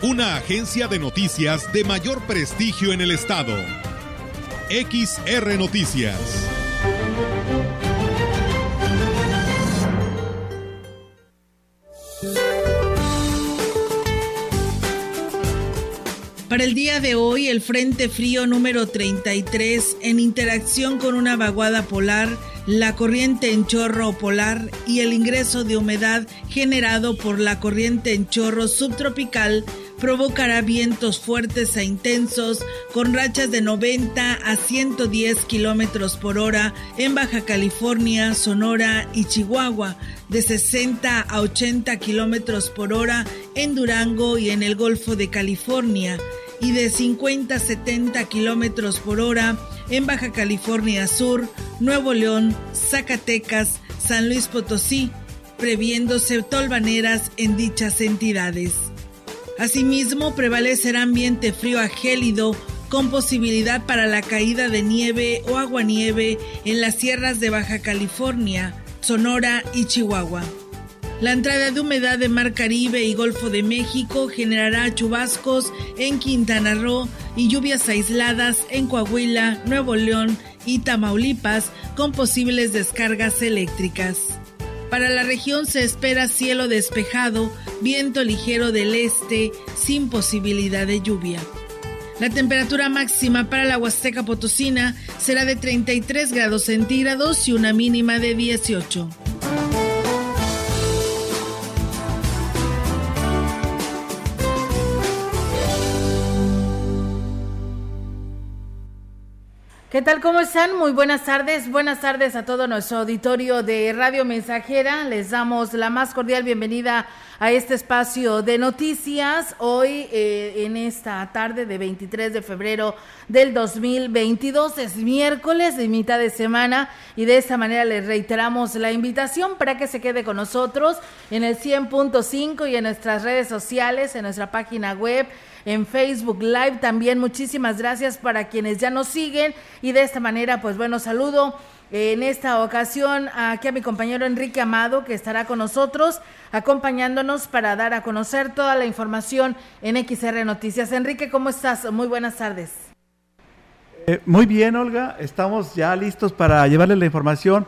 Una agencia de noticias de mayor prestigio en el estado. XR Noticias. Para el día de hoy, el Frente Frío número 33, en interacción con una vaguada polar, la corriente en chorro polar y el ingreso de humedad generado por la corriente en chorro subtropical provocará vientos fuertes e intensos con rachas de 90 a 110 kilómetros por hora en Baja California, Sonora y Chihuahua, de 60 a 80 kilómetros por hora en Durango y en el Golfo de California, y de 50 a 70 kilómetros por hora en Baja California Sur, Nuevo León, Zacatecas, San Luis Potosí, previéndose tolvaneras en dichas entidades. Asimismo, prevalecerá ambiente frío a gélido con posibilidad para la caída de nieve o aguanieve en las sierras de Baja California, Sonora y Chihuahua. La entrada de humedad de Mar Caribe y Golfo de México generará chubascos en Quintana Roo y lluvias aisladas en Coahuila, Nuevo León y Tamaulipas con posibles descargas eléctricas. Para la región se espera cielo despejado, viento ligero del este, sin posibilidad de lluvia. La temperatura máxima para la Huasteca Potosina será de 33 grados centígrados y una mínima de 18. ¿Qué tal? ¿Cómo están? Muy buenas tardes. Buenas tardes a todo nuestro auditorio de Radio Mensajera. Les damos la más cordial bienvenida a este espacio de noticias. Hoy, eh, en esta tarde de 23 de febrero del 2022, es miércoles de mitad de semana y de esta manera les reiteramos la invitación para que se quede con nosotros en el 100.5 y en nuestras redes sociales, en nuestra página web en Facebook Live. También muchísimas gracias para quienes ya nos siguen y de esta manera, pues bueno, saludo en esta ocasión aquí a mi compañero Enrique Amado que estará con nosotros acompañándonos para dar a conocer toda la información en XR Noticias. Enrique, ¿cómo estás? Muy buenas tardes. Eh, muy bien, Olga. Estamos ya listos para llevarle la información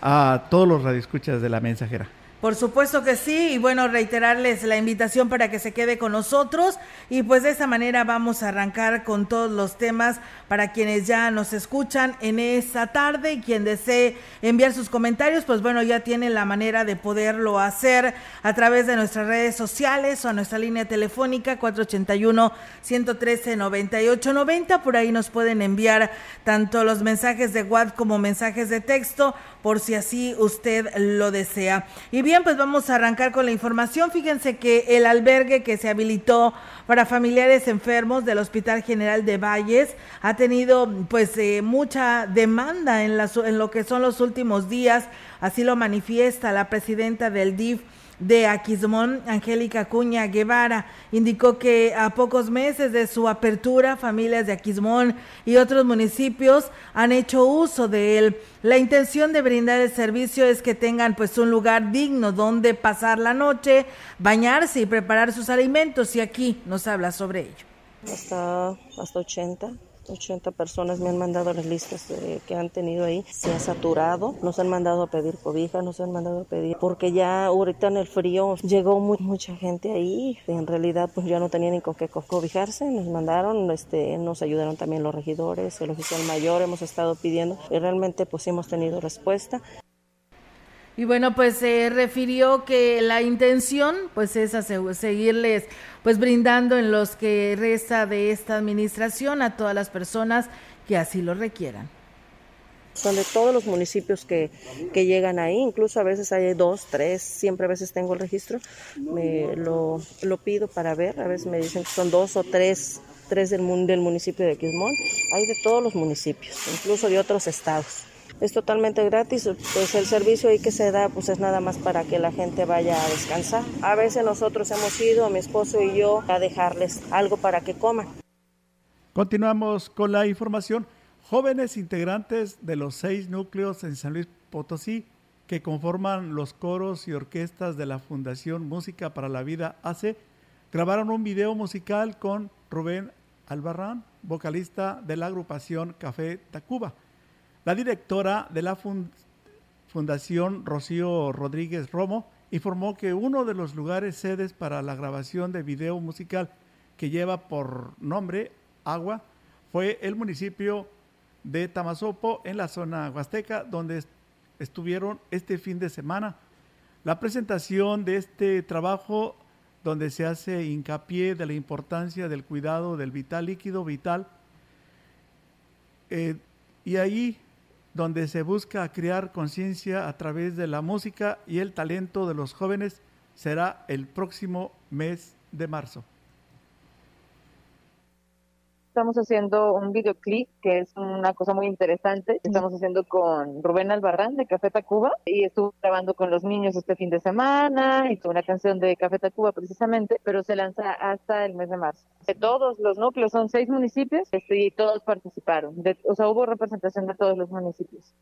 a todos los radioescuchas de la mensajera. Por supuesto que sí, y bueno, reiterarles la invitación para que se quede con nosotros y pues de esa manera vamos a arrancar con todos los temas para quienes ya nos escuchan en esta tarde y quien desee enviar sus comentarios, pues bueno, ya tiene la manera de poderlo hacer a través de nuestras redes sociales o a nuestra línea telefónica 481-113-9890, por ahí nos pueden enviar tanto los mensajes de WhatsApp como mensajes de texto por si así usted lo desea. Y bien, pues vamos a arrancar con la información. Fíjense que el albergue que se habilitó para familiares enfermos del Hospital General de Valles ha tenido pues eh, mucha demanda en, en lo que son los últimos días. Así lo manifiesta la presidenta del DIF de Aquismón, Angélica Cuña Guevara, indicó que a pocos meses de su apertura, familias de Aquismón y otros municipios han hecho uso de él. La intención de brindar el servicio es que tengan pues un lugar digno donde pasar la noche, bañarse y preparar sus alimentos y aquí nos habla sobre ello. Hasta, hasta 80 80 personas me han mandado las listas que han tenido ahí. Se ha saturado. Nos han mandado a pedir cobijas, nos han mandado a pedir. Porque ya ahorita en el frío llegó mucha gente ahí. En realidad, pues ya no tenían ni con qué cobijarse. Nos mandaron, este, nos ayudaron también los regidores, el oficial mayor. Hemos estado pidiendo y realmente, pues hemos tenido respuesta. Y bueno, pues se refirió que la intención pues es seguirles pues brindando en los que resta de esta administración a todas las personas que así lo requieran. Son de todos los municipios que, que llegan ahí, incluso a veces hay dos, tres, siempre a veces tengo el registro, me lo, pido para ver, a veces me dicen que son dos o tres, tres del, del municipio de Quismón, hay de todos los municipios, incluso de otros estados es totalmente gratis, pues el servicio ahí que se da pues es nada más para que la gente vaya a descansar. A veces nosotros hemos ido, mi esposo y yo, a dejarles algo para que coman. Continuamos con la información. Jóvenes integrantes de los seis núcleos en San Luis Potosí que conforman los coros y orquestas de la Fundación Música para la Vida AC grabaron un video musical con Rubén Albarrán, vocalista de la agrupación Café Tacuba. La directora de la Fundación Rocío Rodríguez Romo informó que uno de los lugares sedes para la grabación de video musical que lleva por nombre Agua fue el municipio de Tamazopo en la zona huasteca donde estuvieron este fin de semana. La presentación de este trabajo donde se hace hincapié de la importancia del cuidado del vital líquido vital eh, y ahí donde se busca crear conciencia a través de la música y el talento de los jóvenes, será el próximo mes de marzo. Estamos haciendo un videoclip que es una cosa muy interesante. Estamos haciendo con Rubén Albarrán de Café Tacuba y estuvo grabando con los niños este fin de semana. Hizo una canción de Café Tacuba precisamente, pero se lanza hasta el mes de marzo. De todos los núcleos, son seis municipios este, y todos participaron. o sea, hubo representación de todos los municipios.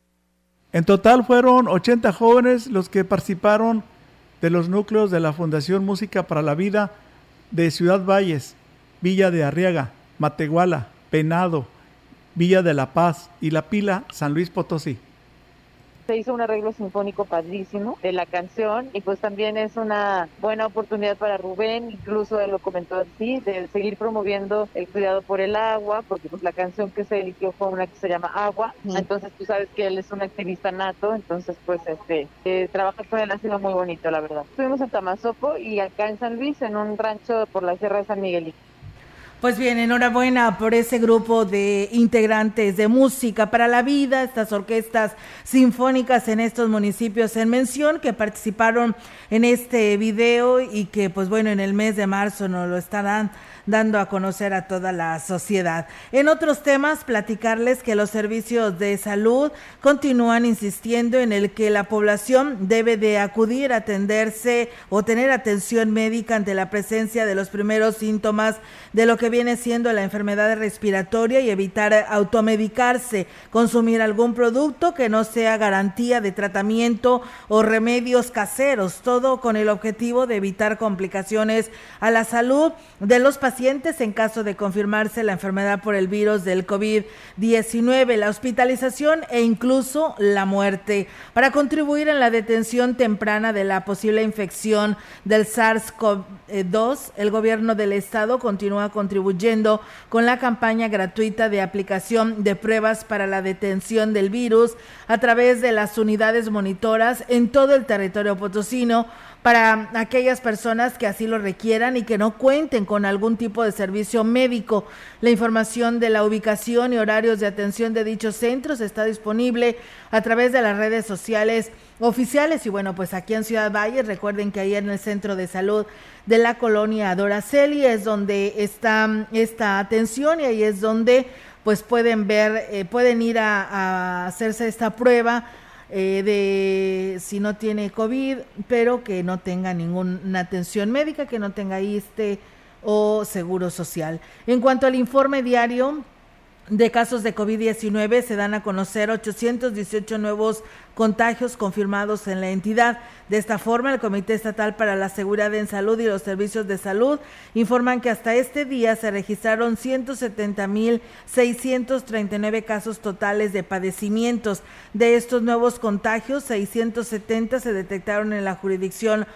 En total fueron 80 jóvenes los que participaron de los núcleos de la Fundación Música para la Vida de Ciudad Valles, Villa de Arriaga, Matehuala, Penado, Villa de la Paz y La Pila, San Luis Potosí. Se hizo un arreglo sinfónico padrísimo de la canción y pues también es una buena oportunidad para Rubén, incluso él lo comentó así, de seguir promoviendo el cuidado por el agua, porque pues la canción que se eligió fue una que se llama Agua, entonces tú sabes que él es un activista nato, entonces pues este, eh, trabajar con él ha sido muy bonito la verdad. Estuvimos en Tamazopo y acá en San Luis, en un rancho por la Sierra de San Miguelito. Pues bien, enhorabuena por ese grupo de integrantes de música para la vida, estas orquestas sinfónicas en estos municipios en mención que participaron en este video y que pues bueno, en el mes de marzo nos lo estarán dando a conocer a toda la sociedad. En otros temas, platicarles que los servicios de salud continúan insistiendo en el que la población debe de acudir a atenderse o tener atención médica ante la presencia de los primeros síntomas de lo que viene siendo la enfermedad respiratoria y evitar automedicarse, consumir algún producto que no sea garantía de tratamiento o remedios caseros, todo con el objetivo de evitar complicaciones a la salud de los pacientes en caso de confirmarse la enfermedad por el virus del COVID-19, la hospitalización e incluso la muerte. Para contribuir en la detención temprana de la posible infección del SARS-CoV-2, el gobierno del estado continúa contribuyendo con la campaña gratuita de aplicación de pruebas para la detención del virus a través de las unidades monitoras en todo el territorio potosino para aquellas personas que así lo requieran y que no cuenten con algún tipo de servicio médico. La información de la ubicación y horarios de atención de dichos centros está disponible a través de las redes sociales oficiales y bueno, pues aquí en Ciudad Valle, recuerden que ahí en el centro de salud de la colonia Doraceli es donde está esta atención y ahí es donde pues pueden ver, eh, pueden ir a, a hacerse esta prueba eh, de si no tiene COVID, pero que no tenga ninguna atención médica, que no tenga ISTE o seguro social. En cuanto al informe diario, de casos de COVID-19 se dan a conocer 818 nuevos contagios confirmados en la entidad. De esta forma, el Comité Estatal para la Seguridad en Salud y los Servicios de Salud informan que hasta este día se registraron 170.639 casos totales de padecimientos. De estos nuevos contagios, 670 se detectaron en la jurisdicción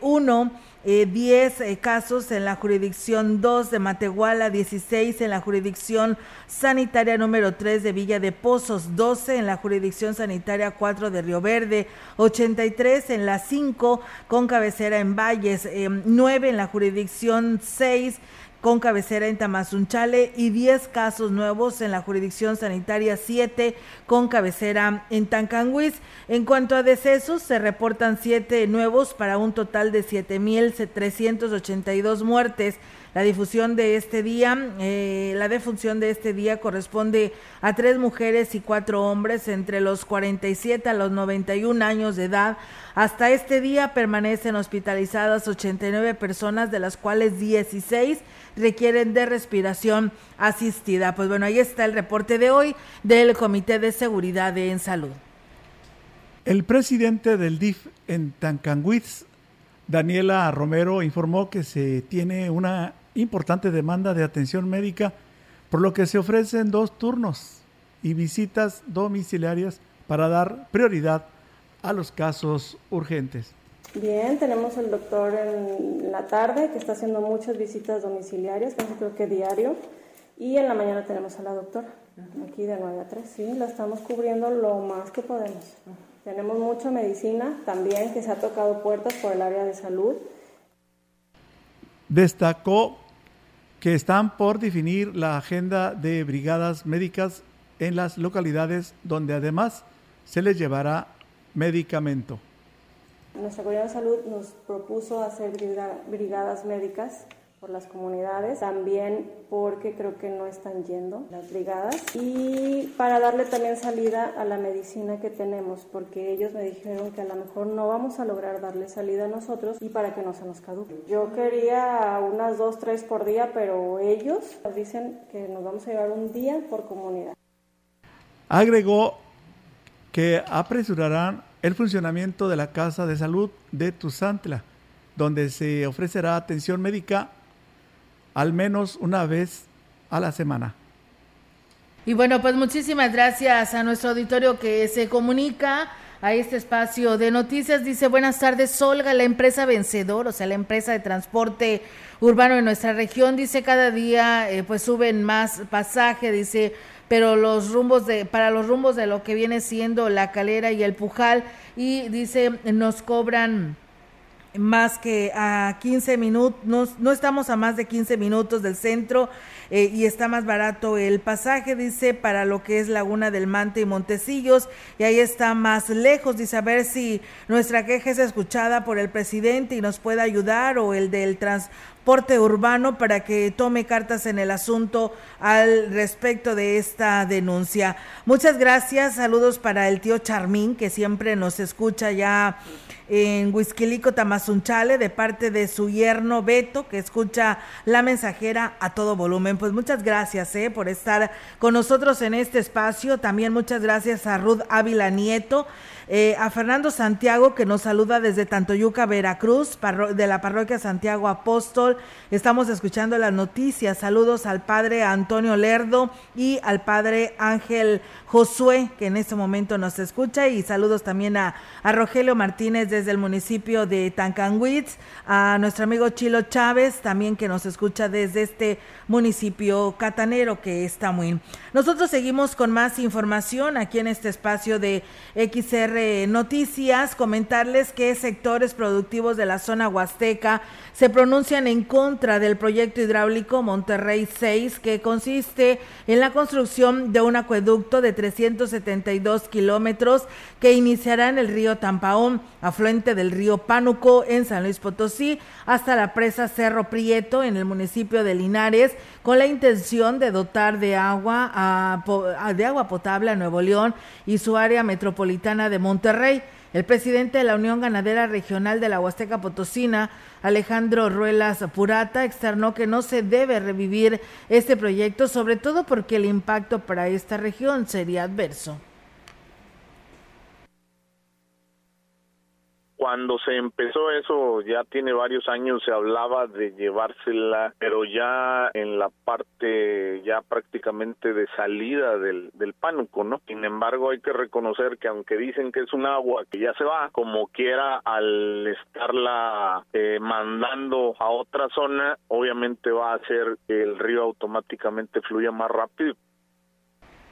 1. Eh, 10 eh, casos en la jurisdicción 2 de Matehuala, 16 en la jurisdicción sanitaria número 3 de Villa de Pozos, 12 en la jurisdicción sanitaria 4 de Río Verde, 83 en la 5 con cabecera en Valles, 9 eh, en la jurisdicción 6 con cabecera en Tamazunchale y 10 casos nuevos en la jurisdicción sanitaria 7 con cabecera en Tancanguis. En cuanto a decesos, se reportan 7 nuevos para un total de 7.382 muertes. La difusión de este día, eh, la defunción de este día corresponde a tres mujeres y cuatro hombres entre los 47 a los 91 años de edad. Hasta este día permanecen hospitalizadas 89 personas, de las cuales 16 requieren de respiración asistida. Pues bueno, ahí está el reporte de hoy del Comité de Seguridad en Salud. El presidente del DIF en Tancanguitz, Daniela Romero, informó que se tiene una importante demanda de atención médica, por lo que se ofrecen dos turnos y visitas domiciliarias para dar prioridad a los casos urgentes. Bien, tenemos el doctor en la tarde que está haciendo muchas visitas domiciliarias, creo que diario, y en la mañana tenemos a la doctora, aquí de 9 a 3, sí, la estamos cubriendo lo más que podemos. Tenemos mucha medicina también que se ha tocado puertas por el área de salud. Destacó que están por definir la agenda de brigadas médicas en las localidades donde además se les llevará medicamento. Nuestra Seguridad de Salud nos propuso hacer brigadas médicas por las comunidades, también porque creo que no están yendo las brigadas y para darle también salida a la medicina que tenemos, porque ellos me dijeron que a lo mejor no vamos a lograr darle salida a nosotros y para que no se nos caduque. Yo quería unas dos, tres por día, pero ellos nos dicen que nos vamos a llevar un día por comunidad. Agregó que apresurarán el funcionamiento de la Casa de Salud de Tuzantla, donde se ofrecerá atención médica al menos una vez a la semana. Y bueno, pues muchísimas gracias a nuestro auditorio que se comunica a este espacio de noticias. Dice, buenas tardes, Solga, la empresa vencedor, o sea, la empresa de transporte urbano en nuestra región. Dice, cada día eh, pues suben más pasaje, dice, pero los rumbos de, para los rumbos de lo que viene siendo la calera y el pujal, y dice, nos cobran más que a 15 minutos, no, estamos a más de 15 minutos del centro eh, y está más barato el pasaje, dice, para lo que es Laguna del Mante y Montecillos, y ahí está más lejos, dice, a ver si nuestra queja es escuchada por el presidente y nos puede ayudar, o el del transporte urbano para que tome cartas en el asunto al respecto de esta denuncia. Muchas gracias, saludos para el tío Charmín, que siempre nos escucha ya en Huizquilico, Tamazunchale, de parte de su yerno Beto, que escucha la mensajera a todo volumen. Pues muchas gracias eh, por estar con nosotros en este espacio. También muchas gracias a Ruth Ávila Nieto. Eh, a Fernando Santiago, que nos saluda desde Tantoyuca, Veracruz, de la parroquia Santiago Apóstol. Estamos escuchando las noticias. Saludos al padre Antonio Lerdo y al padre Ángel Josué, que en este momento nos escucha. Y saludos también a, a Rogelio Martínez desde el municipio de Tancanwitz, a nuestro amigo Chilo Chávez, también que nos escucha desde este municipio catanero que está muy. Nosotros seguimos con más información aquí en este espacio de XR Noticias, comentarles que sectores productivos de la zona huasteca se pronuncian en contra del proyecto hidráulico Monterrey 6, que consiste en la construcción de un acueducto de 372 kilómetros que iniciará en el río Tampaón, afluente del río Pánuco en San Luis Potosí, hasta la presa Cerro Prieto en el municipio de Linares, con la intención de dotar de agua, a, de agua potable a Nuevo León y su área metropolitana de Monterrey. El presidente de la Unión Ganadera Regional de la Huasteca Potosina, Alejandro Ruelas Purata, externó que no se debe revivir este proyecto, sobre todo porque el impacto para esta región sería adverso. Cuando se empezó eso, ya tiene varios años, se hablaba de llevársela, pero ya en la parte ya prácticamente de salida del, del pánuco, ¿no? Sin embargo, hay que reconocer que aunque dicen que es un agua que ya se va, como quiera, al estarla eh, mandando a otra zona, obviamente va a hacer que el río automáticamente fluya más rápido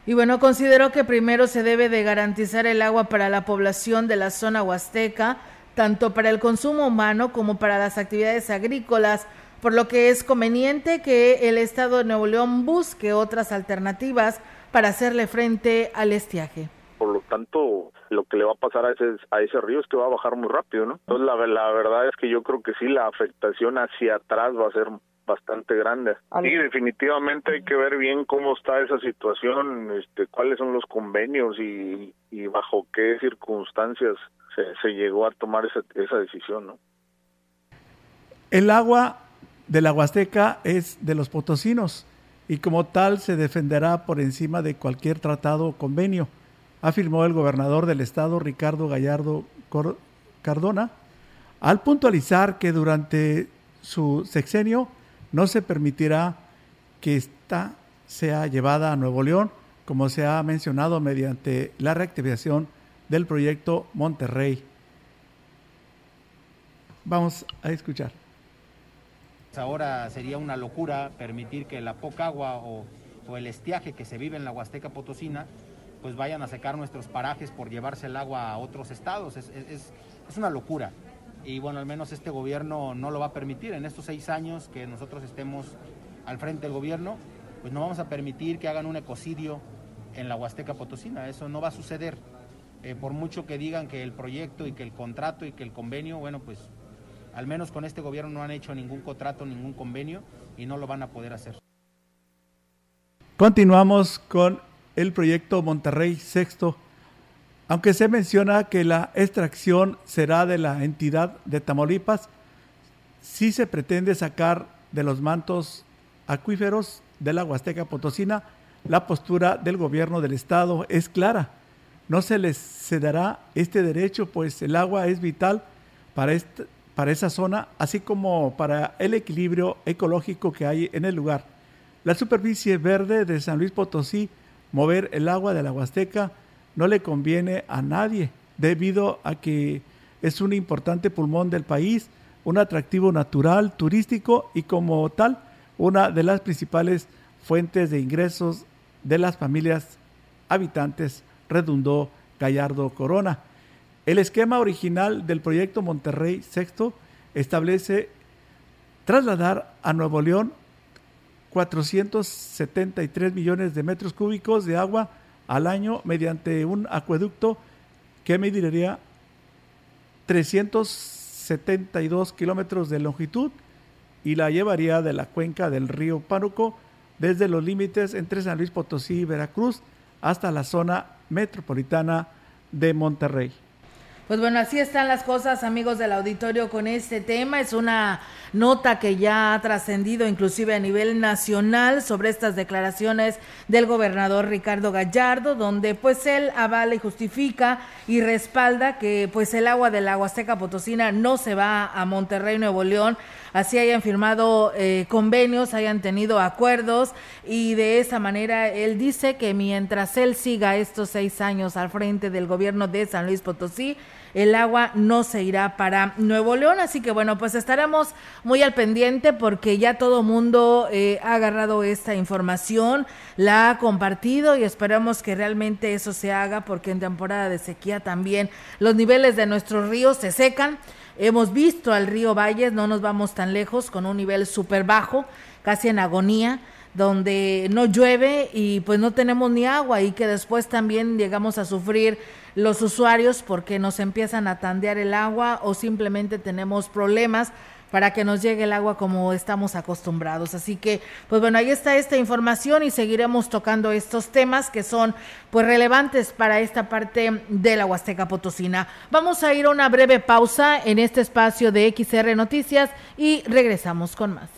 y bueno, considero que primero se debe de garantizar el agua para la población de la zona huasteca, tanto para el consumo humano como para las actividades agrícolas, por lo que es conveniente que el Estado de Nuevo León busque otras alternativas para hacerle frente al estiaje. Por lo tanto, lo que le va a pasar a ese, a ese río es que va a bajar muy rápido, ¿no? Entonces, la, la verdad es que yo creo que sí, la afectación hacia atrás va a ser bastante grande. Sí, definitivamente hay que ver bien cómo está esa situación, este, cuáles son los convenios y, bajo qué circunstancias se, se llegó a tomar esa, esa decisión, ¿no? El agua de la Huasteca es de los potosinos y como tal se defenderá por encima de cualquier tratado o convenio, afirmó el gobernador del estado Ricardo Gallardo Cardona, al puntualizar que durante su sexenio no se permitirá que esta sea llevada a Nuevo León, como se ha mencionado mediante la reactivación del proyecto Monterrey. Vamos a escuchar. Ahora sería una locura permitir que la poca agua o, el estiaje que se vive en la Huasteca Potosina pues vayan a secar nuestros parajes por llevarse el agua a otros estados. Es, es una locura y bueno, al menos este gobierno no lo va a permitir. En estos seis años que nosotros estemos al frente del gobierno, pues no vamos a permitir que hagan un ecocidio en la Huasteca Potosina. Eso no va a suceder. Eh, por mucho que digan que el proyecto y que el contrato y que el convenio, bueno, pues al menos con este gobierno no han hecho ningún contrato, ningún convenio y no lo van a poder hacer. Continuamos con el proyecto Monterrey Sexto aunque se menciona que la extracción será de la entidad de Tamaulipas, sí se pretende sacar de los mantos acuíferos de la Huasteca Potosina, la postura del gobierno del estado es clara. No se les cederá este derecho, pues el agua es vital para, para esa zona, así como para el equilibrio ecológico que hay en el lugar. La superficie verde de San Luis Potosí, mover el agua de la Huasteca, no le conviene a nadie debido a que es un importante pulmón del país, un atractivo natural, turístico y como tal una de las principales fuentes de ingresos de las familias habitantes, redundó Gallardo Corona. El esquema original del proyecto Monterrey Sexto establece trasladar a Nuevo León 473 millones de metros cúbicos de agua al año mediante un acueducto que mediría 372 kilómetros de longitud y la llevaría de la cuenca del río Pánuco desde los límites entre San Luis Potosí y Veracruz hasta la zona metropolitana de Monterrey. Pues bueno, así están las cosas, amigos del auditorio, con este tema. Es una nota que ya ha trascendido inclusive a nivel nacional sobre estas declaraciones del gobernador Ricardo Gallardo, donde pues él avala y justifica y respalda que pues el agua del agua seca Potosina no se va a Monterrey, Nuevo León, así hayan firmado eh, convenios, hayan tenido acuerdos y de esa manera él dice que mientras él siga estos seis años al frente del gobierno de San Luis Potosí, el agua no se irá para Nuevo León. Así que bueno, pues estaremos muy al pendiente porque ya todo mundo eh, ha agarrado esta información, la ha compartido y esperamos que realmente eso se haga porque en temporada de sequía también los niveles de nuestros ríos se secan. Hemos visto al río Valles, no nos vamos tan lejos, con un nivel súper bajo, casi en agonía donde no llueve y pues no tenemos ni agua y que después también llegamos a sufrir los usuarios porque nos empiezan a tandear el agua o simplemente tenemos problemas para que nos llegue el agua como estamos acostumbrados. Así que, pues bueno, ahí está esta información y seguiremos tocando estos temas que son pues relevantes para esta parte de la Huasteca Potosina. Vamos a ir a una breve pausa en este espacio de XR Noticias y regresamos con más.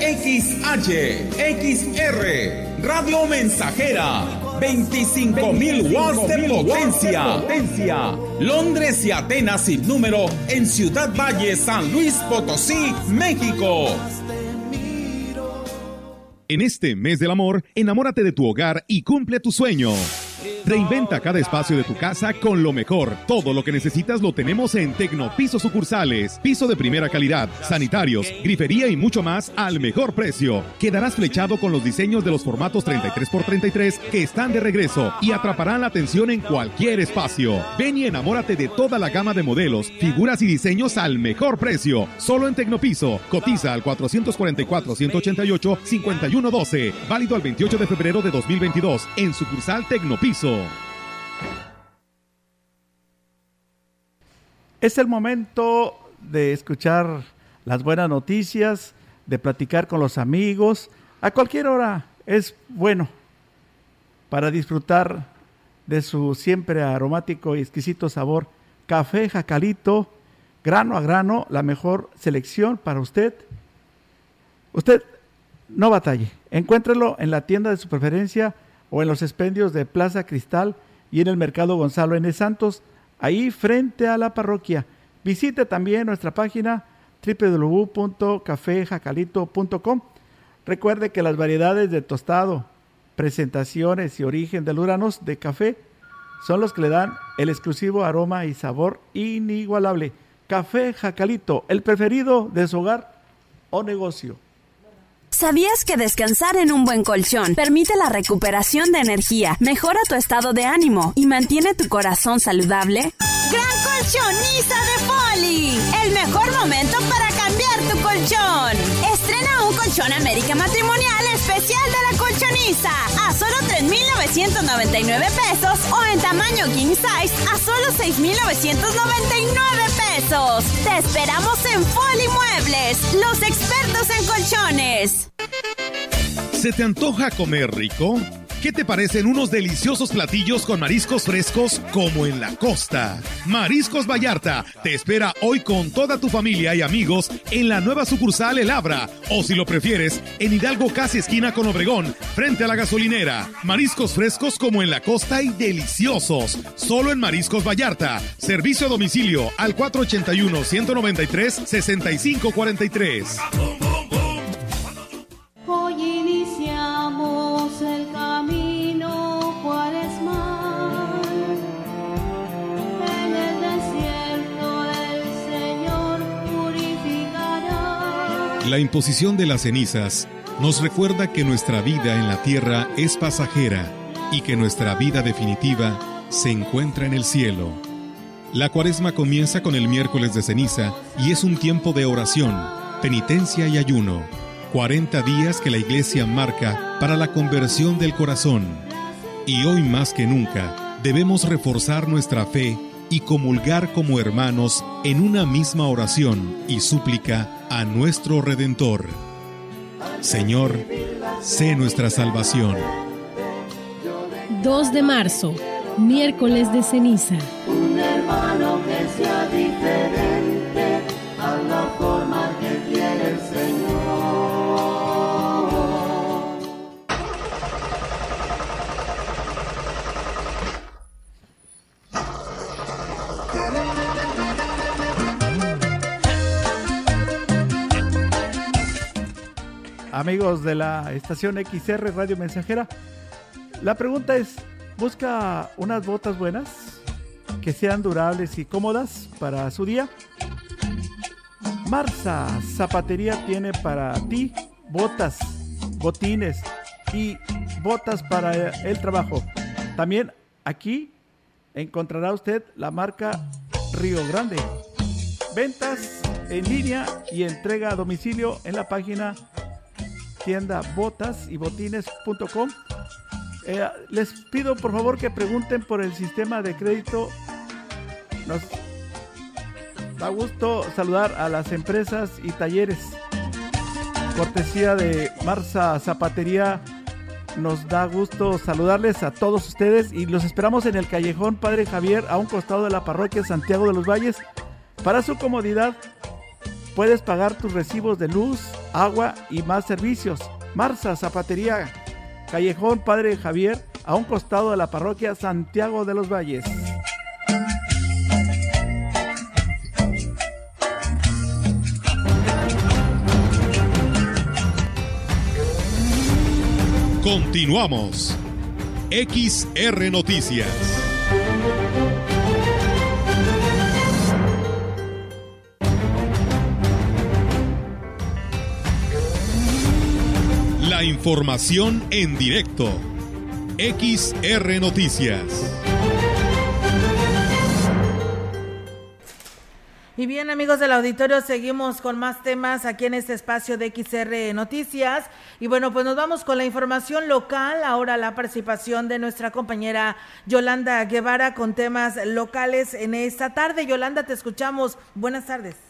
XH, XR, Radio Mensajera 25 mil watts de potencia. Londres y Atenas sin número en Ciudad Valle, San Luis Potosí, México. En este mes del amor, enamórate de tu hogar y cumple tu sueño. Reinventa cada espacio de tu casa con lo mejor. Todo lo que necesitas lo tenemos en Tecnopiso Sucursales. Piso de primera calidad, sanitarios, grifería y mucho más al mejor precio. Quedarás flechado con los diseños de los formatos 33x33 que están de regreso y atraparán la atención en cualquier espacio. Ven y enamórate de toda la gama de modelos, figuras y diseños al mejor precio. Solo en Tecnopiso. Cotiza al 444-188-5112. Válido al 28 de febrero de 2022 en sucursal Tecnopiso. Es el momento de escuchar las buenas noticias, de platicar con los amigos. A cualquier hora es bueno para disfrutar de su siempre aromático y exquisito sabor. Café Jacalito, grano a grano, la mejor selección para usted. Usted no batalle. Encuéntrelo en la tienda de su preferencia o en los expendios de Plaza Cristal y en el Mercado Gonzalo N. Santos, ahí frente a la parroquia. Visite también nuestra página www.cafejacalito.com. Recuerde que las variedades de tostado, presentaciones y origen de luranos de café son los que le dan el exclusivo aroma y sabor inigualable. Café Jacalito, el preferido de su hogar o negocio. ¿Sabías que descansar en un buen colchón permite la recuperación de energía, mejora tu estado de ánimo y mantiene tu corazón saludable? Gran colchoniza de Poli, el mejor momento para cambiar tu colchón. Estrena un colchón América Matrimonial especial de la a solo 3.999 pesos o en tamaño king size a solo 6.999 pesos. Te esperamos en Poli Muebles, los expertos en colchones. ¿Se te antoja comer rico? ¿Qué te parecen unos deliciosos platillos con mariscos frescos como en la costa? Mariscos Vallarta te espera hoy con toda tu familia y amigos en la nueva sucursal El Abra o si lo prefieres en Hidalgo casi esquina con Obregón frente a la gasolinera. Mariscos frescos como en la costa y deliciosos. Solo en Mariscos Vallarta. Servicio a domicilio al 481 193 6543. La imposición de las cenizas nos recuerda que nuestra vida en la tierra es pasajera y que nuestra vida definitiva se encuentra en el cielo. La cuaresma comienza con el miércoles de ceniza y es un tiempo de oración, penitencia y ayuno. 40 días que la iglesia marca para la conversión del corazón. Y hoy más que nunca debemos reforzar nuestra fe y comulgar como hermanos en una misma oración y súplica a nuestro Redentor. Señor, sé nuestra salvación. 2 de marzo, miércoles de ceniza. Un hermano que sea diferente Amigos de la estación XR Radio Mensajera, la pregunta es, ¿busca unas botas buenas que sean durables y cómodas para su día? Marza Zapatería tiene para ti botas, botines y botas para el trabajo. También aquí encontrará usted la marca Río Grande. Ventas en línea y entrega a domicilio en la página tienda botas y botines.com. Eh, les pido por favor que pregunten por el sistema de crédito. Nos da gusto saludar a las empresas y talleres. Cortesía de Marza Zapatería. Nos da gusto saludarles a todos ustedes y los esperamos en el callejón Padre Javier a un costado de la parroquia Santiago de los Valles. Para su comodidad, puedes pagar tus recibos de luz, agua y más servicios. Marza Zapatería, Callejón Padre Javier, a un costado de la parroquia Santiago de los Valles. Continuamos. XR Noticias. La información en directo. XR Noticias. Y bien, amigos del auditorio, seguimos con más temas aquí en este espacio de XR Noticias. Y bueno, pues nos vamos con la información local. Ahora la participación de nuestra compañera Yolanda Guevara con temas locales en esta tarde. Yolanda, te escuchamos. Buenas tardes.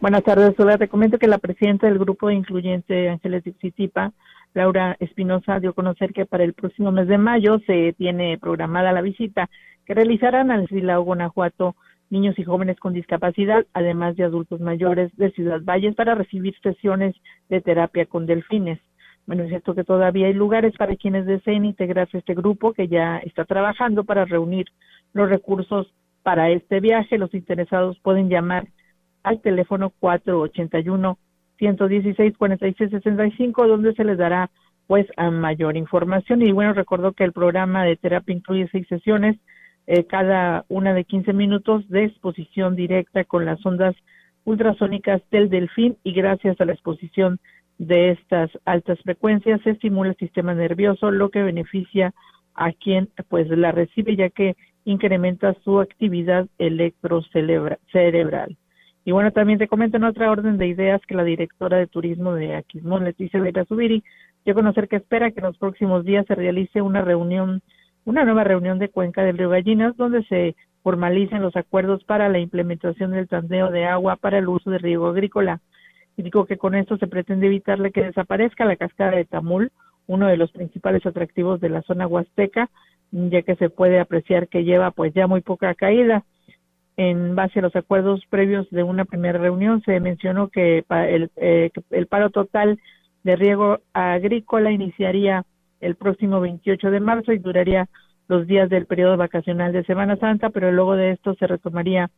Buenas tardes, Hola. Te comento que la presidenta del Grupo Incluyente Ángeles Dixitipa, Laura Espinosa, dio a conocer que para el próximo mes de mayo se tiene programada la visita que realizarán al Silao, Guanajuato, niños y jóvenes con discapacidad, además de adultos mayores de Ciudad Valles, para recibir sesiones de terapia con delfines. Bueno, es cierto que todavía hay lugares para quienes deseen integrarse a este grupo que ya está trabajando para reunir los recursos para este viaje. Los interesados pueden llamar al teléfono 481 116 46 65 donde se les dará pues a mayor información y bueno recordó que el programa de terapia incluye seis sesiones eh, cada una de 15 minutos de exposición directa con las ondas ultrasónicas del delfín y gracias a la exposición de estas altas frecuencias se estimula el sistema nervioso, lo que beneficia a quien pues la recibe ya que incrementa su actividad electrocerebral. Y bueno, también te comento en otra orden de ideas que la directora de turismo de Aquismón, Leticia Vera Subiri, dio a conocer que espera que en los próximos días se realice una reunión una nueva reunión de Cuenca del Río Gallinas donde se formalicen los acuerdos para la implementación del tandeo de agua para el uso de riego agrícola. Y digo que con esto se pretende evitarle que desaparezca la cascada de Tamul, uno de los principales atractivos de la zona huasteca, ya que se puede apreciar que lleva pues ya muy poca caída. En base a los acuerdos previos de una primera reunión se mencionó que el, eh, el paro total de riego agrícola iniciaría el próximo 28 de marzo y duraría los días del periodo vacacional de Semana Santa, pero luego de esto se retomaría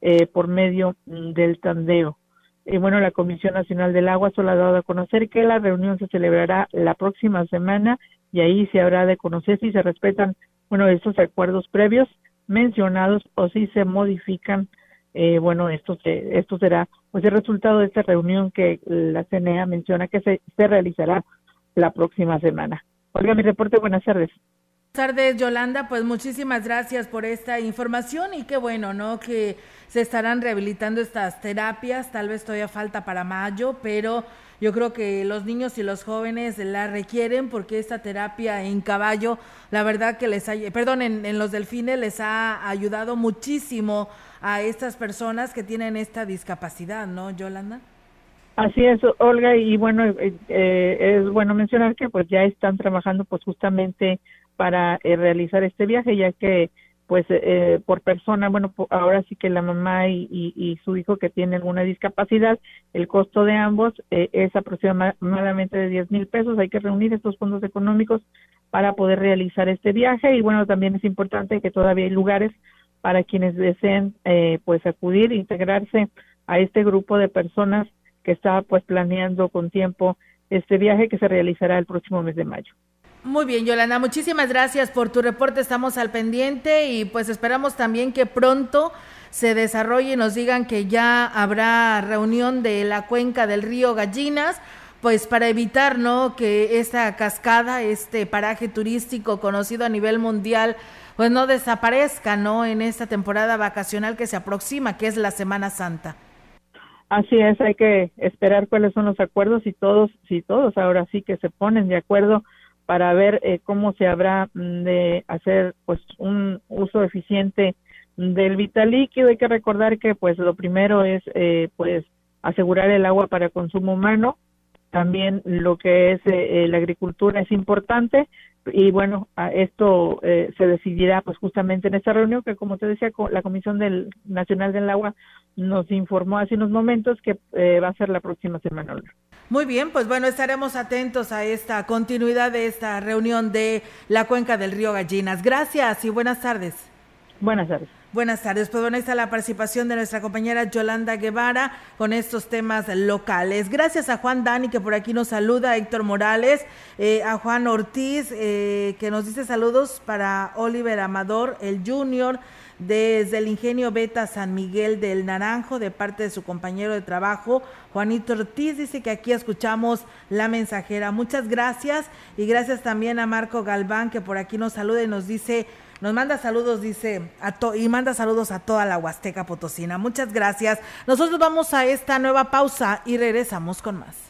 eh, por medio del tandeo. Y bueno, la Comisión Nacional del Agua solo ha dado a conocer que la reunión se celebrará la próxima semana y ahí se habrá de conocer si se respetan, bueno, estos acuerdos previos mencionados o si se modifican. Eh, bueno, esto, se, esto será pues el resultado de esta reunión que la CNEA menciona que se, se realizará la próxima semana. Oiga, mi reporte, buenas tardes. Buenas tardes, Yolanda. Pues muchísimas gracias por esta información y qué bueno, ¿no? Que se estarán rehabilitando estas terapias. Tal vez todavía falta para mayo, pero yo creo que los niños y los jóvenes la requieren porque esta terapia en caballo, la verdad que les ha, perdón, en, los delfines les ha ayudado muchísimo a estas personas que tienen esta discapacidad, ¿no, Yolanda? Así es, Olga, y bueno, eh, eh, es bueno mencionar que pues ya están trabajando pues justamente para eh, realizar este viaje, ya que pues por persona, bueno, ahora sí que la mamá y, y, su hijo que tiene alguna discapacidad, el costo de ambos es aproximadamente de 10 mil pesos. Hay que reunir estos fondos económicos para poder realizar este viaje y bueno, también es importante que todavía hay lugares para quienes deseen pues acudir, integrarse a este grupo de personas que está pues planeando con tiempo este viaje que se realizará el próximo mes de mayo. Muy bien, Yolanda, muchísimas gracias por tu reporte, estamos al pendiente y pues esperamos también que pronto se desarrolle y nos digan que ya habrá reunión de la cuenca del río Gallinas, pues para evitar, ¿no?, que esta cascada, este paraje turístico conocido a nivel mundial, pues no desaparezca, ¿no?, en esta temporada vacacional que se aproxima, que es la Semana Santa. Así es, hay que esperar cuáles son los acuerdos y todos, si todos ahora sí que se ponen de acuerdo para ver eh, cómo se habrá mm, de hacer pues un uso eficiente del vital líquido. Hay que recordar que pues lo primero es eh, pues asegurar el agua para consumo humano. También lo que es eh, la agricultura es importante, y bueno, esto eh, se decidirá pues justamente en esta reunión que como te decía la Comisión del Nacional del Agua nos informó hace unos momentos que eh, va a ser la próxima semana. Muy bien, pues bueno, estaremos atentos a esta continuidad de esta reunión de la cuenca del río Gallinas. Gracias y buenas tardes. Buenas tardes. Buenas tardes. Pues bueno, está la participación de nuestra compañera Yolanda Guevara con estos temas locales. Gracias a Juan Dani que por aquí nos saluda, a Héctor Morales, eh, a Juan Ortiz eh, que nos dice saludos para Oliver Amador, el Junior, desde el Ingenio Beta San Miguel del Naranjo, de parte de su compañero de trabajo, Juanito Ortiz, dice que aquí escuchamos la mensajera. Muchas gracias y gracias también a Marco Galván que por aquí nos saluda y nos dice nos manda saludos, dice, a y manda saludos a toda la Huasteca Potosina. Muchas gracias. Nosotros vamos a esta nueva pausa y regresamos con más.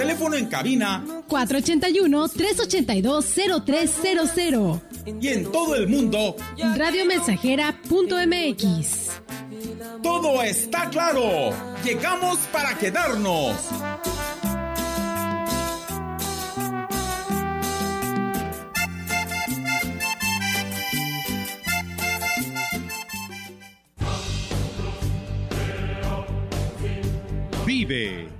Teléfono en cabina 481-382-0300. Y en todo el mundo, radiomensajera.mx. Todo está claro. Llegamos para quedarnos. Vive.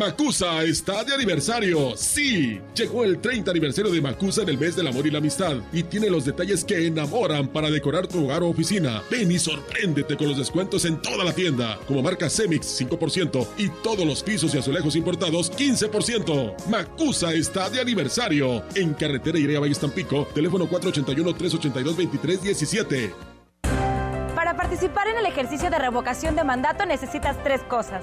Macusa está de aniversario. Sí, llegó el 30 aniversario de Macusa en el mes del amor y la amistad y tiene los detalles que enamoran para decorar tu hogar o oficina. Ven y sorpréndete con los descuentos en toda la tienda, como marca Semix 5% y todos los pisos y azulejos importados 15%. Macusa está de aniversario en carretera Irea Valle teléfono 481 382 2317. Para participar en el ejercicio de revocación de mandato necesitas tres cosas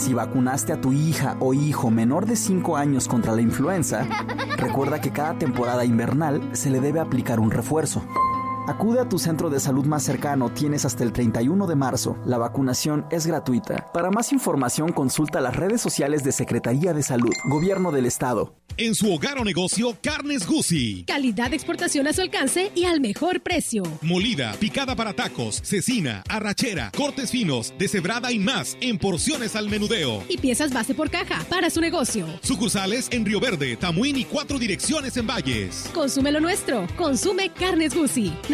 si vacunaste a tu hija o hijo menor de 5 años contra la influenza, recuerda que cada temporada invernal se le debe aplicar un refuerzo. Acude a tu centro de salud más cercano, tienes hasta el 31 de marzo. La vacunación es gratuita. Para más información consulta las redes sociales de Secretaría de Salud, Gobierno del Estado. En su hogar o negocio, Carnes Gucci. Calidad de exportación a su alcance y al mejor precio. Molida, picada para tacos, cecina, arrachera, cortes finos, deshebrada y más en porciones al menudeo. Y piezas base por caja para su negocio. Sucursales en Río Verde, Tamuín y cuatro direcciones en Valles. Consume lo nuestro. Consume Carnes Gucci.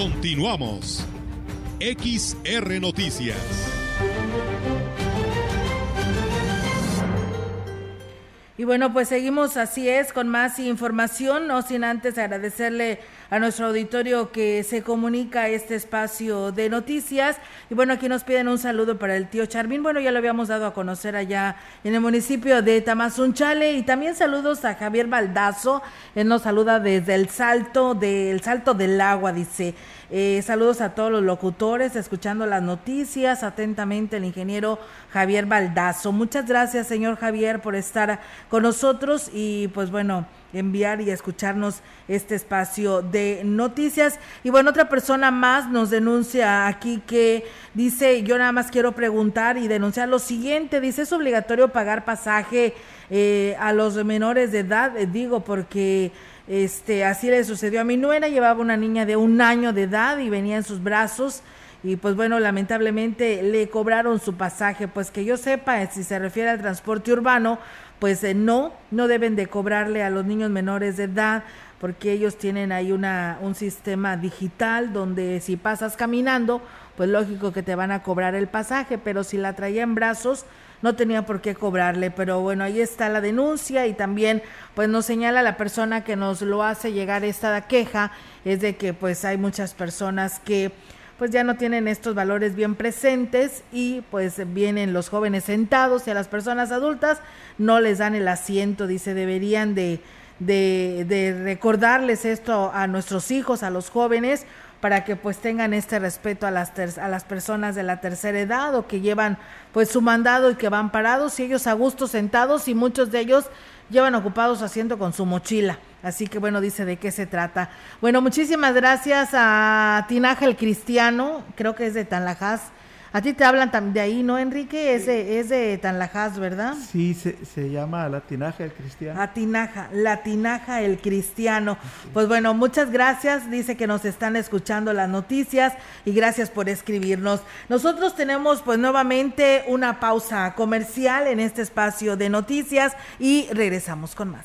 Continuamos. XR Noticias. Y bueno, pues seguimos así es con más información, no sin antes agradecerle a nuestro auditorio que se comunica este espacio de noticias. Y bueno, aquí nos piden un saludo para el tío Charmín. Bueno, ya lo habíamos dado a conocer allá en el municipio de Tamazunchale. Y también saludos a Javier Baldazo. Él nos saluda desde el salto del salto del agua, dice. Eh, saludos a todos los locutores, escuchando las noticias. Atentamente el ingeniero Javier Baldazo. Muchas gracias, señor Javier, por estar con nosotros y pues bueno, enviar y escucharnos este espacio de noticias. Y bueno, otra persona más nos denuncia aquí que dice, yo nada más quiero preguntar y denunciar lo siguiente, dice, es obligatorio pagar pasaje eh, a los menores de edad, Eh, digo, porque este, así le sucedió a mi nuera, llevaba una niña de un año de edad y venía en sus brazos. Y pues bueno, lamentablemente le cobraron su pasaje, pues que yo sepa, si se refiere al transporte urbano, pues eh, no, no deben de cobrarle a los niños menores de edad porque ellos tienen ahí una, un sistema digital donde si pasas caminando, pues lógico que te van a cobrar el pasaje, pero si la traía en brazos, no tenía por qué cobrarle, pero bueno, ahí está la denuncia y también pues nos señala la persona que nos lo hace llegar esta queja, es de que pues hay muchas personas que pues ya no tienen estos valores bien presentes y pues vienen los jóvenes sentados y a las personas adultas no les dan el asiento, dice, deberían de, de, recordarles esto a nuestros hijos, a los jóvenes, para que pues tengan este respeto a las ter- a las personas de la tercera edad o que llevan pues su mandado y que van parados y ellos a gusto sentados y muchos de ellos llevan ocupados su asiento con su mochila. Así que bueno, dice de qué se trata. Bueno, muchísimas gracias a Tinaja el Cristiano, creo que es de Tanlajas. A ti te hablan de ahí, ¿no, Enrique? Es de, es de Tanlajas, ¿verdad? Sí, se, se llama Latinaje el Cristiano. Atinaja, Latinaja el Cristiano. Pues bueno, muchas gracias. Dice que nos están escuchando las noticias y gracias por escribirnos. Nosotros tenemos pues nuevamente una pausa comercial en este espacio de noticias y regresamos con más.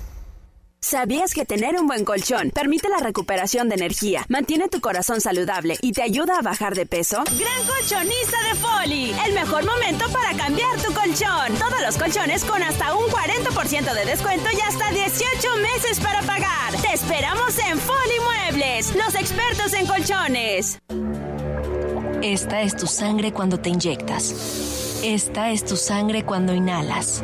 ¿Sabías que tener un buen colchón permite la recuperación de energía, mantiene tu corazón saludable y te ayuda a bajar de peso? Gran colchonista de Foli, el mejor momento para cambiar tu colchón. Todos los colchones con hasta un 40% de descuento y hasta 18 meses para pagar. Te esperamos en Foli Muebles, los expertos en colchones. Esta es tu sangre cuando te inyectas. Esta es tu sangre cuando inhalas.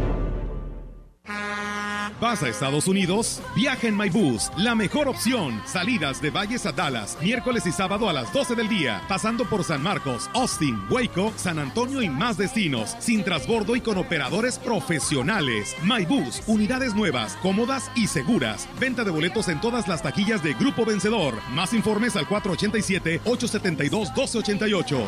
¿Vas a Estados Unidos? Viaja en MyBus, la mejor opción. Salidas de Valles a Dallas, miércoles y sábado a las 12 del día, pasando por San Marcos, Austin, Waco, San Antonio y más destinos, sin transbordo y con operadores profesionales. MyBus, unidades nuevas, cómodas y seguras. Venta de boletos en todas las taquillas de Grupo Vencedor. Más informes al 487-872-1288.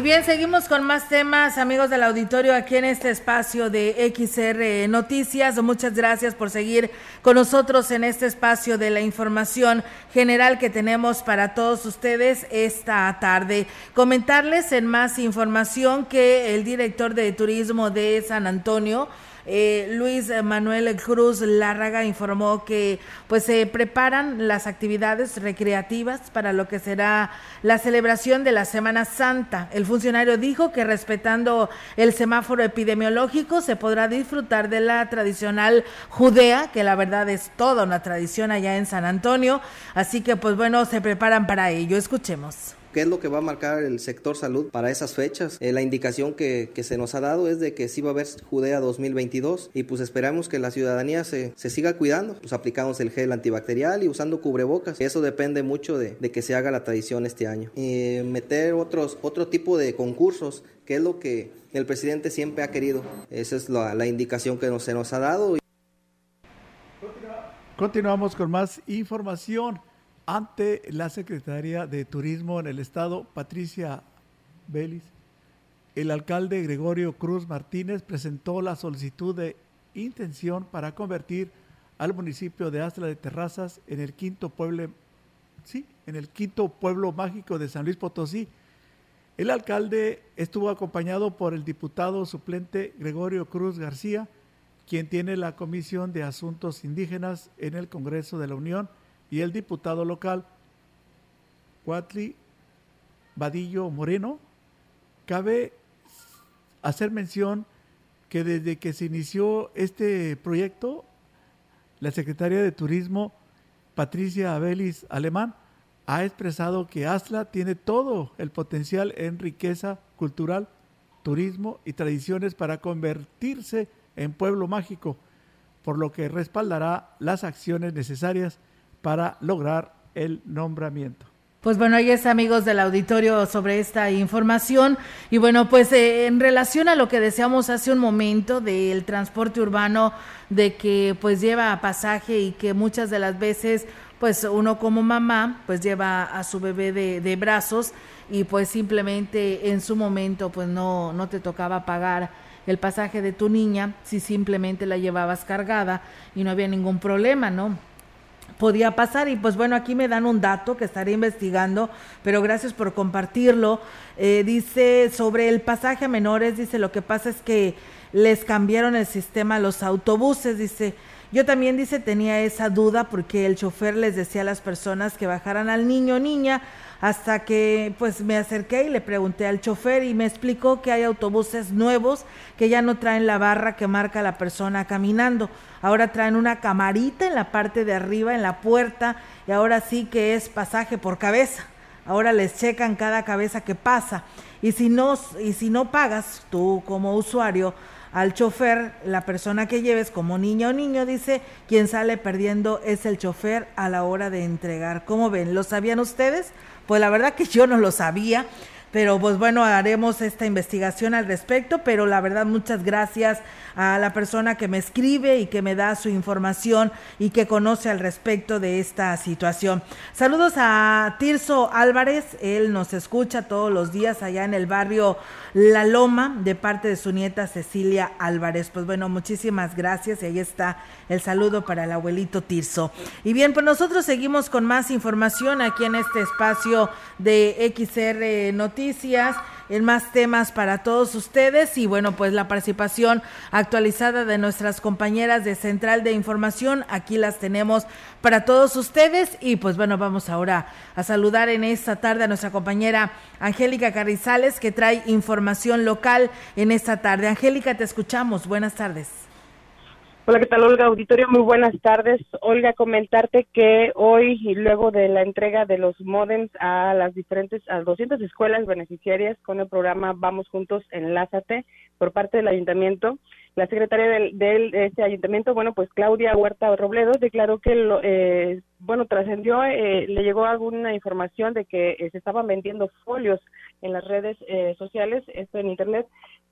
Y bien, seguimos con más temas, amigos del auditorio, aquí en este espacio de XR Noticias. Muchas gracias por seguir con nosotros en este espacio de la información general que tenemos para todos ustedes esta tarde. Comentarles en más información que el director de turismo de San Antonio, eh, Luis Manuel Cruz Lárraga informó que pues se preparan las actividades recreativas para lo que será la celebración de la Semana Santa. El funcionario dijo que respetando el semáforo epidemiológico se podrá disfrutar de la tradicional judea, que la verdad es toda una tradición allá en San Antonio, así que pues bueno, se preparan para ello. Escuchemos. ¿Qué es lo que va a marcar el sector salud para esas fechas? Eh, la indicación que, que, se nos ha dado es de que sí va a haber Judea 2022 y pues esperamos que la ciudadanía se, se siga cuidando, pues aplicamos el gel antibacterial y usando cubrebocas. Eso depende mucho de, de que se haga la tradición este año. Y meter otros, otro tipo de concursos, que es lo que el presidente siempre ha querido. Esa es la, la indicación que nos, se nos ha dado. Continuamos con más información ante la Secretaría de Turismo en el Estado, Patricia Vélez, el alcalde Gregorio Cruz Martínez presentó la solicitud de intención para convertir al municipio de Astra de Terrazas en el quinto pueblo, sí, en el quinto pueblo mágico de San Luis Potosí. El alcalde estuvo acompañado por el diputado suplente Gregorio Cruz García, quien tiene la Comisión de Asuntos Indígenas en el Congreso de la Unión, y el diputado local Cuatli Vadillo Moreno, cabe hacer mención que desde que se inició este proyecto, la secretaria de Turismo, Patricia Abelis Alemán, ha expresado que ASLA tiene todo el potencial en riqueza cultural, turismo y tradiciones para convertirse en pueblo mágico, por lo que respaldará las acciones necesarias para lograr el nombramiento. Pues bueno, ahí es amigos del auditorio sobre esta información. Y bueno, pues eh, en relación a lo que deseamos hace un momento del transporte urbano, de que pues lleva pasaje y que muchas de las veces pues uno como mamá pues lleva a su bebé de, de brazos y pues simplemente en su momento pues no, no te tocaba pagar el pasaje de tu niña si simplemente la llevabas cargada y no había ningún problema, ¿no? Podía pasar. Y pues bueno, aquí me dan un dato que estaré investigando, pero gracias por compartirlo. Eh, dice sobre el pasaje a menores, dice lo que pasa es que les cambiaron el sistema a los autobuses, dice. Yo también, dice, tenía esa duda porque el chofer les decía a las personas que bajaran al niño o niña hasta que pues me acerqué y le pregunté al chofer y me explicó que hay autobuses nuevos que ya no traen la barra que marca la persona caminando. Ahora traen una camarita en la parte de arriba, en la puerta, y ahora sí que es pasaje por cabeza. Ahora les checan cada cabeza que pasa. Y si no, y si no pagas tú como usuario, al chofer, la persona que lleves como niña o niño, dice, quien sale perdiendo es el chofer a la hora de entregar. ¿Cómo ven? ¿Lo sabían ustedes? Pues la verdad que yo no lo sabía pero pues bueno, haremos esta investigación al respecto, pero la verdad muchas gracias a la persona que me escribe y que me da su información y que conoce al respecto de esta situación. Saludos a Tirso Álvarez, él nos escucha todos los días allá en el barrio La Loma de parte de su nieta Cecilia Álvarez. Pues bueno, muchísimas gracias y ahí está el saludo para el abuelito Tirso. Y bien, pues nosotros seguimos con más información aquí en este espacio de XR Noticias en más temas para todos ustedes y bueno, pues la participación actualizada de nuestras compañeras de Central de Información, aquí las tenemos para todos ustedes y pues bueno, vamos ahora a saludar en esta tarde a nuestra compañera Angélica Carrizales que trae información local en esta tarde. Angélica, te escuchamos. Buenas tardes. Hola, ¿qué tal, Olga? Auditorio, muy buenas tardes. Olga, comentarte que hoy, y luego de la entrega de los modems a las diferentes, a 200 escuelas beneficiarias con el programa Vamos Juntos, Enlázate, por parte del ayuntamiento, la secretaria del, de este ayuntamiento, bueno, pues Claudia Huerta Robledo, declaró que, lo, eh, bueno, trascendió, eh, le llegó alguna información de que eh, se estaban vendiendo folios en las redes sociales, esto en Internet,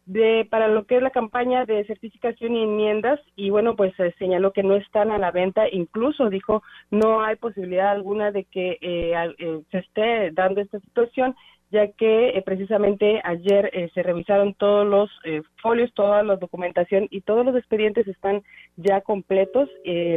de para lo que es la campaña de certificación y enmiendas y bueno pues señaló que no están a la venta incluso dijo no hay posibilidad alguna de que eh, eh, se esté dando esta situación ya que eh, precisamente ayer se revisaron todos los folios, toda la documentación y todos los expedientes están ya completos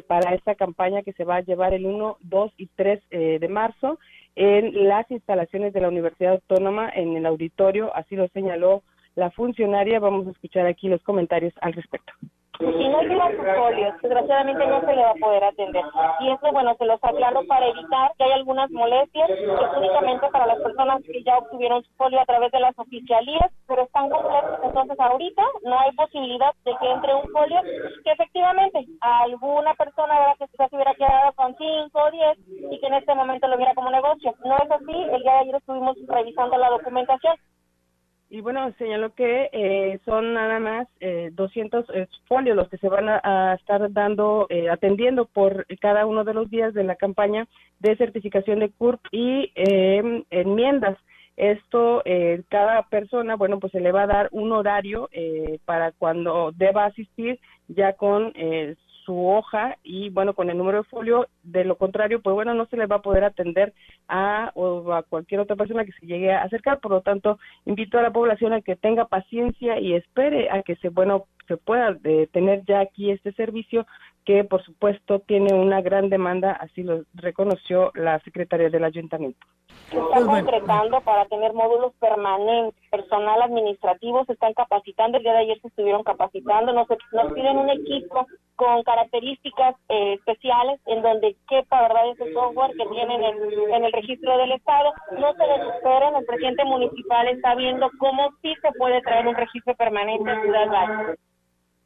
para esta campaña que se va a llevar el 1, 2 y 3 de marzo en las instalaciones de la Universidad Autónoma en el auditorio, así lo señaló la funcionaria. Vamos a escuchar aquí los comentarios al respecto. Si no lleva sus folios, desgraciadamente no se le va a poder atender. Y esto, bueno, se los aclaro para evitar que haya algunas molestias, que es únicamente para las personas que ya obtuvieron su folio a través de las oficialías, pero están completos. Entonces, ahorita no hay posibilidad de que entre un folio que efectivamente alguna persona ¿verdad? que quizás hubiera quedado con 5 o 10 y que en este momento lo viera como negocio. No es así. El día de ayer estuvimos revisando la documentación y bueno, señaló que eh, son nada más eh, 200 eh, folios los que se van a, estar dando, eh, atendiendo por cada uno de los días de la campaña de certificación de CURP y em, enmiendas. Esto, cada persona, bueno, pues se le va a dar un horario para cuando deba asistir ya con su hoja y bueno con el número de folio de lo contrario pues bueno no se le va a poder atender a o a cualquier otra persona que se llegue a acercar. Por lo tanto invito a la población a que tenga paciencia y espere a que se bueno se pueda de tener ya aquí este servicio que por supuesto tiene una gran demanda, así lo reconoció la secretaria del ayuntamiento. Se está concretando para tener módulos permanentes, personal administrativo se están capacitando, el día de ayer se estuvieron capacitando, nos, nos piden un equipo con características eh, especiales en donde quepa verdad ese software que tienen en, en el registro del estado, no se desesperen, el presidente municipal está viendo cómo sí se puede traer un registro permanente en Ciudad Valle.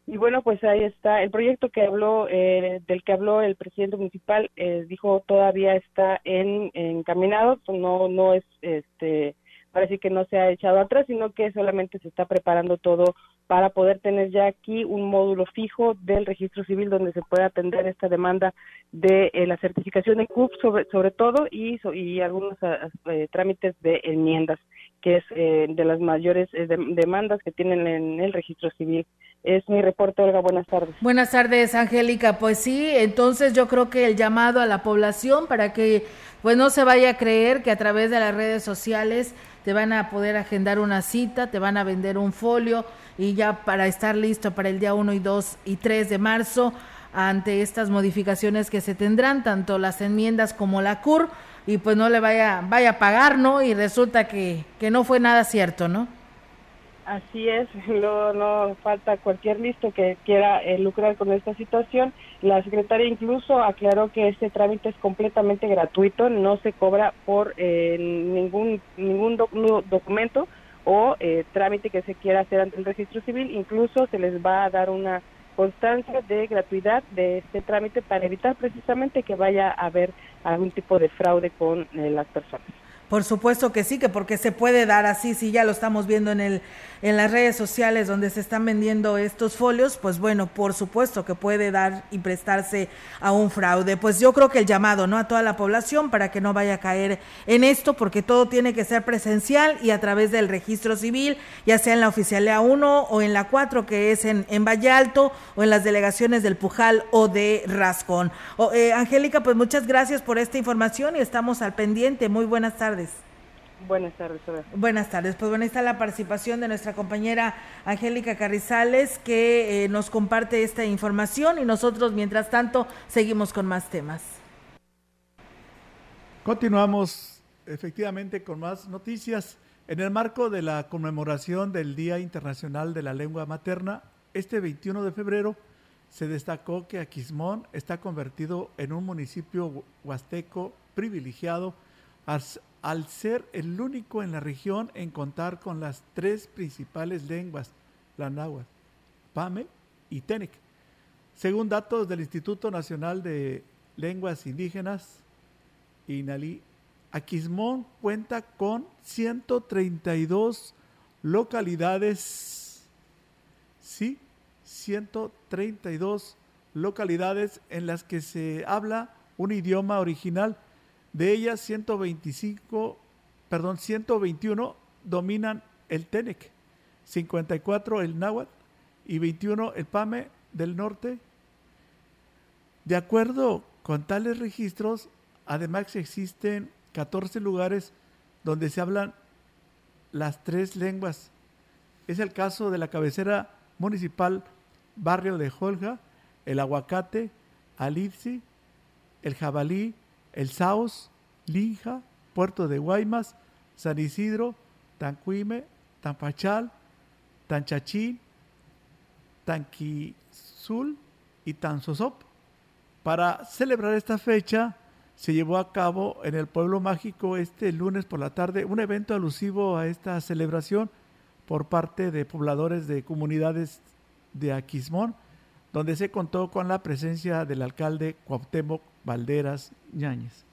Y bueno, pues ahí está. El proyecto que habló, eh, del que habló el presidente municipal, eh, dijo todavía está en encaminado, pues no, no es, este, parece que no se ha echado atrás, sino que solamente se está preparando todo para poder tener ya aquí un módulo fijo del registro civil donde se pueda atender esta demanda de eh, la certificación de CUP sobre, sobre todo y, y algunos trámites de enmiendas que es de las mayores demandas que tienen en el registro civil es mi reporte, Olga. Buenas tardes. Buenas tardes, Angélica. Pues sí, entonces yo creo que el llamado a la población para que pues no se vaya a creer que a través de las redes sociales te van a poder agendar una cita, te van a vender un folio y ya para estar listo para el día 1 y 2 y 3 de marzo ante estas modificaciones que se tendrán, tanto las enmiendas como la CUR, y pues no le vaya, vaya a pagar, ¿no? Y resulta que, que no fue nada cierto, ¿no? Así es, no, no falta cualquier listo que quiera eh, lucrar con esta situación. La secretaria incluso aclaró que este trámite es completamente gratuito, no se cobra por eh, ningún ningún documento o eh, trámite que se quiera hacer ante el registro civil, incluso se les va a dar una constancia de gratuidad de este trámite para evitar precisamente que vaya a haber algún tipo de fraude con las personas. Por supuesto que sí, que porque se puede dar así, si ya lo estamos viendo en el en las redes sociales donde se están vendiendo estos folios, pues bueno, por supuesto que puede dar y prestarse a un fraude. Pues yo creo que el llamado, ¿no? A toda la población para que no vaya a caer en esto, porque todo tiene que ser presencial y a través del registro civil, ya sea en la oficialía 1 o en la 4, que es en, en Valle Alto, o en las delegaciones del Pujal o de Rascón. Eh, Angélica, pues muchas gracias por esta información y estamos al pendiente. Muy buenas tardes. Buenas tardes. Buenas tardes. Pues bueno, está la participación de nuestra compañera Angélica Carrizales que eh, nos comparte esta información y nosotros, mientras tanto, seguimos con más temas. Continuamos efectivamente con más noticias. En el marco de la conmemoración del Día Internacional de la Lengua Materna, este 21 de febrero se destacó que Aquismón está convertido en un municipio huasteco privilegiado al ser el único en la región en contar con las tres principales lenguas, la náhuatl, pame y tenec. Según datos del Instituto Nacional de Lenguas Indígenas, INALI, Aquismón cuenta con 132 localidades, sí, 132 localidades en las que se habla un idioma original de ellas, 125, perdón, 121 dominan el Tenec, 54 el Náhuatl y 21 el Pame del norte. De acuerdo con tales registros, además existen 14 lugares donde se hablan las tres lenguas. Es el caso de la cabecera municipal Barrio de Jolga, el Aguacate, Alipsi, el Jabalí, el Saos, Linja, Puerto de Guaymas, San Isidro, Tancuime, Tampachal, Tanchachín, Tanquizul y Tanzosop. Para celebrar esta fecha se llevó a cabo en el pueblo mágico este lunes por la tarde un evento alusivo a esta celebración por parte de pobladores de comunidades de Aquismón, donde se contó con la presencia del alcalde Cuauhtémoc Valderas Ñáñez.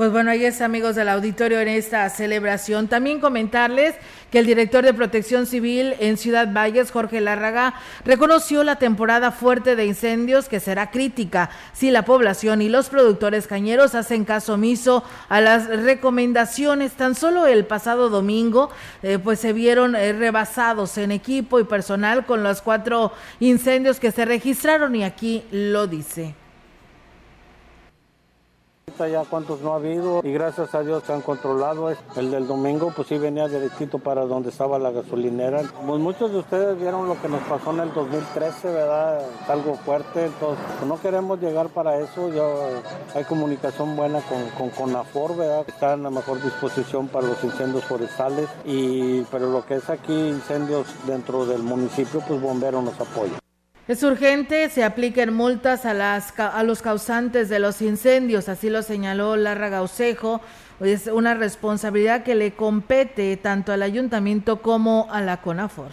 Pues bueno, ahí es amigos del auditorio en esta celebración. También comentarles que el director de Protección Civil en Ciudad Valles, Jorge Lárraga, reconoció la temporada fuerte de incendios que será crítica si la población y los productores cañeros hacen caso omiso a las recomendaciones. Tan solo el pasado domingo, eh, pues se vieron eh, rebasados en equipo y personal con los cuatro incendios que se registraron y aquí lo dice ya cuántos no ha habido y gracias a Dios se han controlado. El del domingo pues sí venía derechito para donde estaba la gasolinera. Pues muchos de ustedes vieron lo que nos pasó en el 2013, ¿verdad? algo fuerte, entonces no queremos llegar para eso. Ya hay comunicación buena con, con CONAFOR, ¿verdad? Está en la mejor disposición para los incendios forestales y pero lo que es aquí incendios dentro del municipio, pues Bombero nos apoya. Es urgente, se apliquen multas a, las, a los causantes de los incendios, así lo señaló Larra Gaucejo. Es una responsabilidad que le compete tanto al ayuntamiento como a la CONAFOR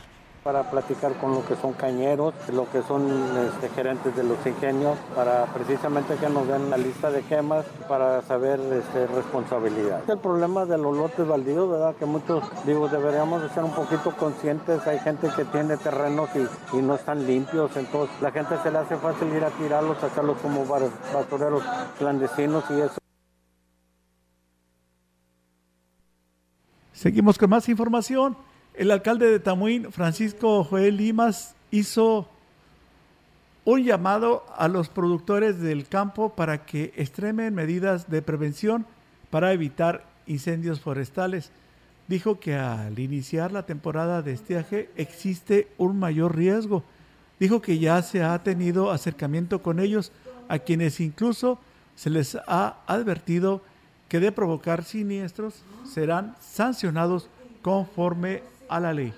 para platicar con lo que son cañeros, lo que son este, gerentes de los ingenios, para precisamente que nos den la lista de quemas para saber este, responsabilidad. El problema de los lotes baldíos, ¿verdad? Que muchos, digo, deberíamos de ser un poquito conscientes. Hay gente que tiene terrenos y, y no están limpios, entonces la gente se le hace fácil ir a tirarlos, sacarlos como basureros clandestinos y eso. Seguimos con más información. El alcalde de Tamuín, Francisco Joel Limas, hizo un llamado a los productores del campo para que extremen medidas de prevención para evitar incendios forestales. Dijo que al iniciar la temporada de estiaje existe un mayor riesgo. Dijo que ya se ha tenido acercamiento con ellos, a quienes incluso se les ha advertido que de provocar siniestros serán sancionados conforme a la ley.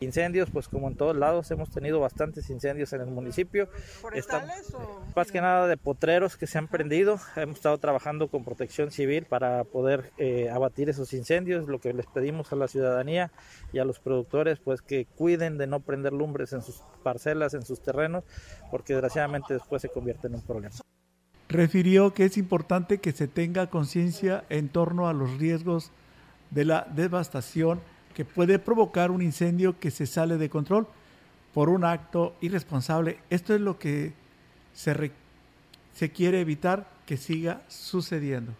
Incendios, pues como en todos lados hemos tenido bastantes incendios en el municipio. ¿Forestales o...? Más que nada de potreros que se han prendido. Hemos estado trabajando con protección civil para poder eh, abatir esos incendios. Lo que les pedimos a la ciudadanía y a los productores, pues que cuiden de no prender lumbres en sus parcelas, en sus terrenos, porque desgraciadamente después se convierte en un problema. Refirió que es importante que se tenga conciencia en torno a los riesgos de la devastación que puede provocar un incendio que se sale de control por un acto irresponsable. Esto es lo que se, se quiere evitar que siga sucediendo.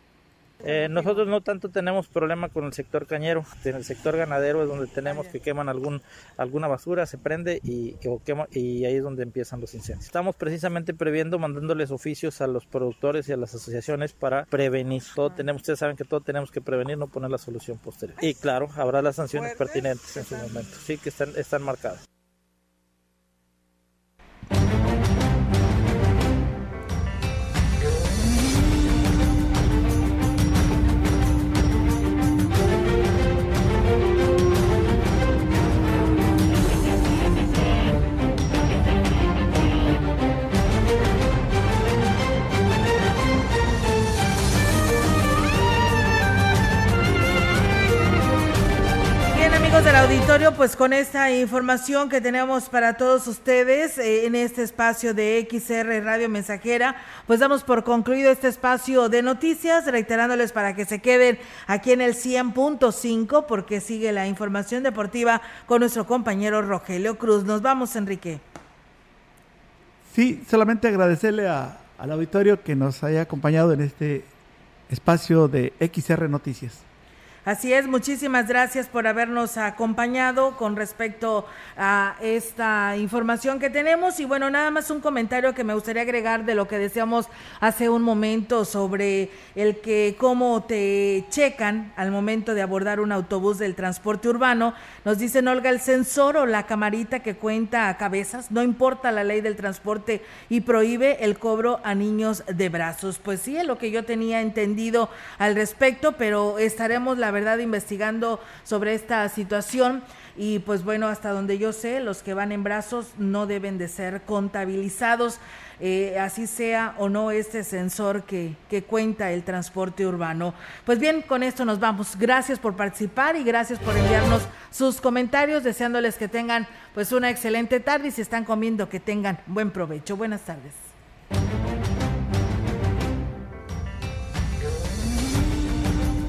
Eh, nosotros no tanto tenemos problema con el sector cañero, en el sector ganadero es donde tenemos que queman algún, alguna basura, se prende y, quema, y ahí es donde empiezan los incendios. Estamos precisamente previendo, mandándoles oficios a los productores y a las asociaciones para prevenir. Todo tenemos, ustedes saben que todo tenemos que prevenir, no poner la solución posterior. Y claro, habrá las sanciones pertinentes en su momento, sí que están, están marcadas. Pues con esta información que tenemos para todos ustedes eh, en este espacio de XR Radio Mensajera, pues damos por concluido este espacio de noticias, reiterándoles para que se queden aquí en el 100.5 porque sigue la información deportiva con nuestro compañero Rogelio Cruz. Nos vamos, Enrique. Sí, solamente agradecerle al auditorio que nos haya acompañado en este espacio de XR Noticias. Así es, muchísimas gracias por habernos acompañado con respecto a esta información que tenemos. Y bueno, nada más un comentario que me gustaría agregar de lo que decíamos hace un momento sobre el que cómo te checan al momento de abordar un autobús del transporte urbano. Nos dicen, Olga, el sensor o la camarita que cuenta a cabezas, no importa la ley del transporte y prohíbe el cobro a niños de brazos. Pues sí, es lo que yo tenía entendido al respecto, pero estaremos la verdad investigando sobre esta situación y pues bueno, hasta donde yo sé, los que van en brazos no deben de ser contabilizados, eh, así sea o no este sensor que, que cuenta el transporte urbano. Pues bien, con esto nos vamos. Gracias por participar y gracias por enviarnos sus comentarios, deseándoles que tengan pues una excelente tarde y si están comiendo que tengan buen provecho. Buenas tardes.